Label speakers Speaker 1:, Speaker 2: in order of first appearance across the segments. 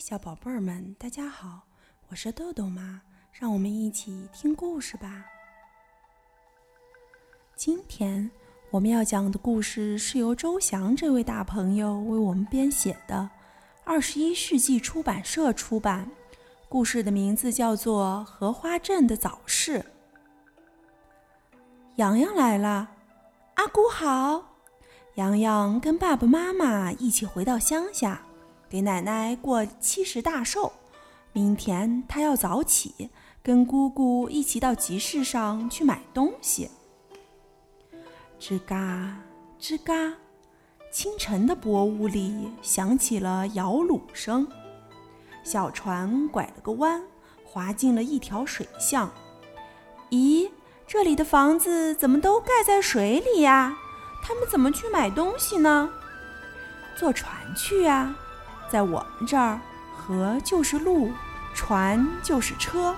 Speaker 1: 小宝贝儿们，大家好，我是豆豆妈，让我们一起听故事吧。今天我们要讲的故事是由周翔这位大朋友为我们编写的，二十一世纪出版社出版。故事的名字叫做《荷花镇的早市》。洋洋来了，阿姑好。洋洋跟爸爸妈妈一起回到乡下。给奶奶过七十大寿，明天她要早起，跟姑姑一起到集市上去买东西。吱嘎吱嘎，清晨的薄雾里响起了摇橹声。小船拐了个弯，滑进了一条水巷。咦，这里的房子怎么都盖在水里呀？他们怎么去买东西呢？坐船去呀。在我们这儿，河就是路，船就是车。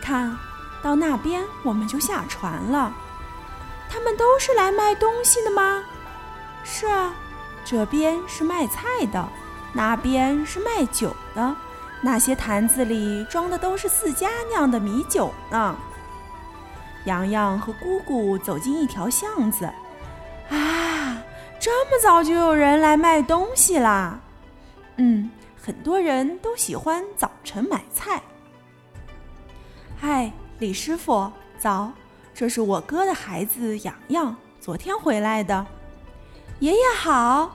Speaker 1: 看到那边，我们就下船了。他们都是来卖东西的吗？是啊，这边是卖菜的，那边是卖酒的。那些坛子里装的都是自家酿的米酒呢。洋洋和姑姑走进一条巷子，啊！这么早就有人来卖东西啦？嗯，很多人都喜欢早晨买菜。嗨，李师傅，早！这是我哥的孩子洋洋，昨天回来的。爷爷好，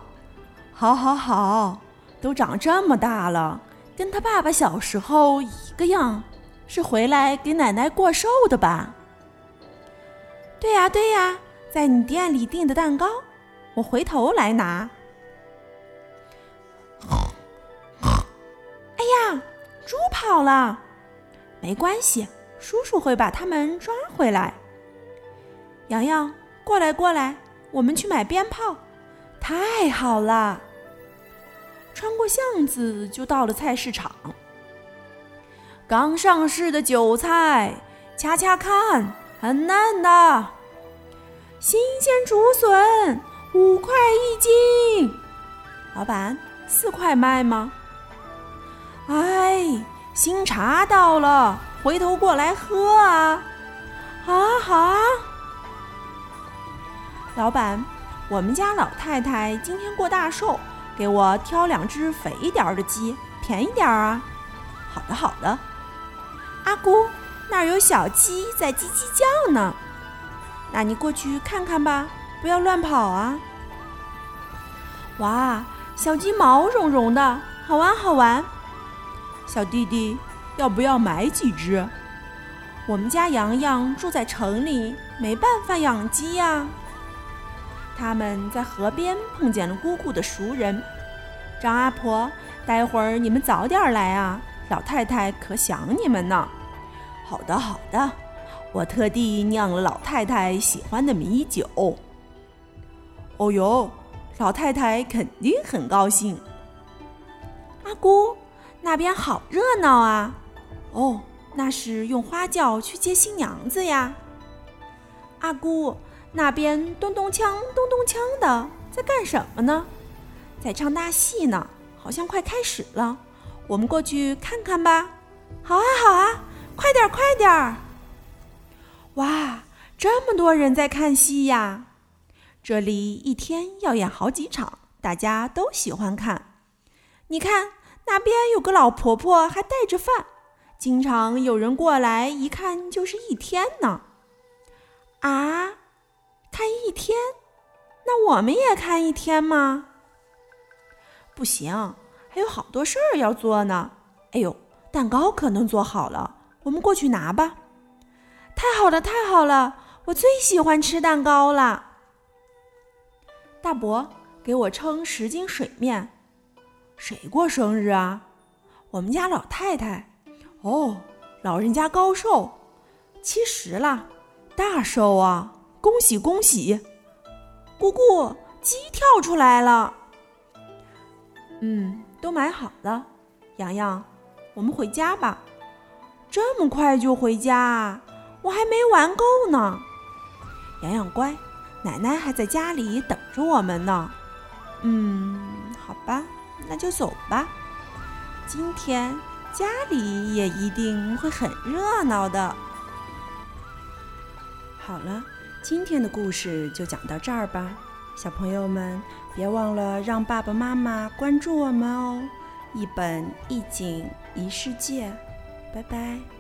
Speaker 1: 好，好，好，都长这么大了，跟他爸爸小时候一个样，是回来给奶奶过寿的吧？对呀，对呀，在你店里订的蛋糕。我回头来拿。哎呀，猪跑了，没关系，叔叔会把它们抓回来。洋洋，过来过来，我们去买鞭炮。太好了！穿过巷子就到了菜市场。刚上市的韭菜，掐掐看，很嫩的。新鲜竹笋。五块一斤，老板，四块卖吗？哎，新茶到了，回头过来喝啊！好啊，好啊。老板，我们家老太太今天过大寿，给我挑两只肥一点的鸡，便宜点啊！好的，好的。阿姑，那儿有小鸡在叽叽叫呢，那你过去看看吧。不要乱跑啊！哇，小鸡毛茸茸的，好玩好玩。小弟弟，要不要买几只？我们家洋洋住在城里，没办法养鸡呀。他们在河边碰见了姑姑的熟人，张阿婆，待会儿你们早点来啊，老太太可想你们呢。好的好的，我特地酿了老太太喜欢的米酒。哦哟，老太太肯定很高兴。阿姑，那边好热闹啊！哦，那是用花轿去接新娘子呀。阿姑，那边咚咚锵、咚咚锵的，在干什么呢？在唱大戏呢，好像快开始了。我们过去看看吧。好啊，好啊，快点，快点儿！哇，这么多人在看戏呀！这里一天要演好几场，大家都喜欢看。你看那边有个老婆婆，还带着饭，经常有人过来，一看就是一天呢。啊，看一天？那我们也看一天吗？不行，还有好多事儿要做呢。哎呦，蛋糕可能做好了，我们过去拿吧。太好了，太好了，我最喜欢吃蛋糕了。大伯，给我称十斤水面。谁过生日啊？我们家老太太。哦，老人家高寿，七十了，大寿啊！恭喜恭喜！姑姑，鸡跳出来了。嗯，都买好了。洋洋，我们回家吧。这么快就回家？我还没玩够呢。洋洋乖。奶奶还在家里等着我们呢。嗯，好吧，那就走吧。今天家里也一定会很热闹的。
Speaker 2: 好了，今天的故事就讲到这儿吧。小朋友们，别忘了让爸爸妈妈关注我们哦！一本一景一世界，拜拜。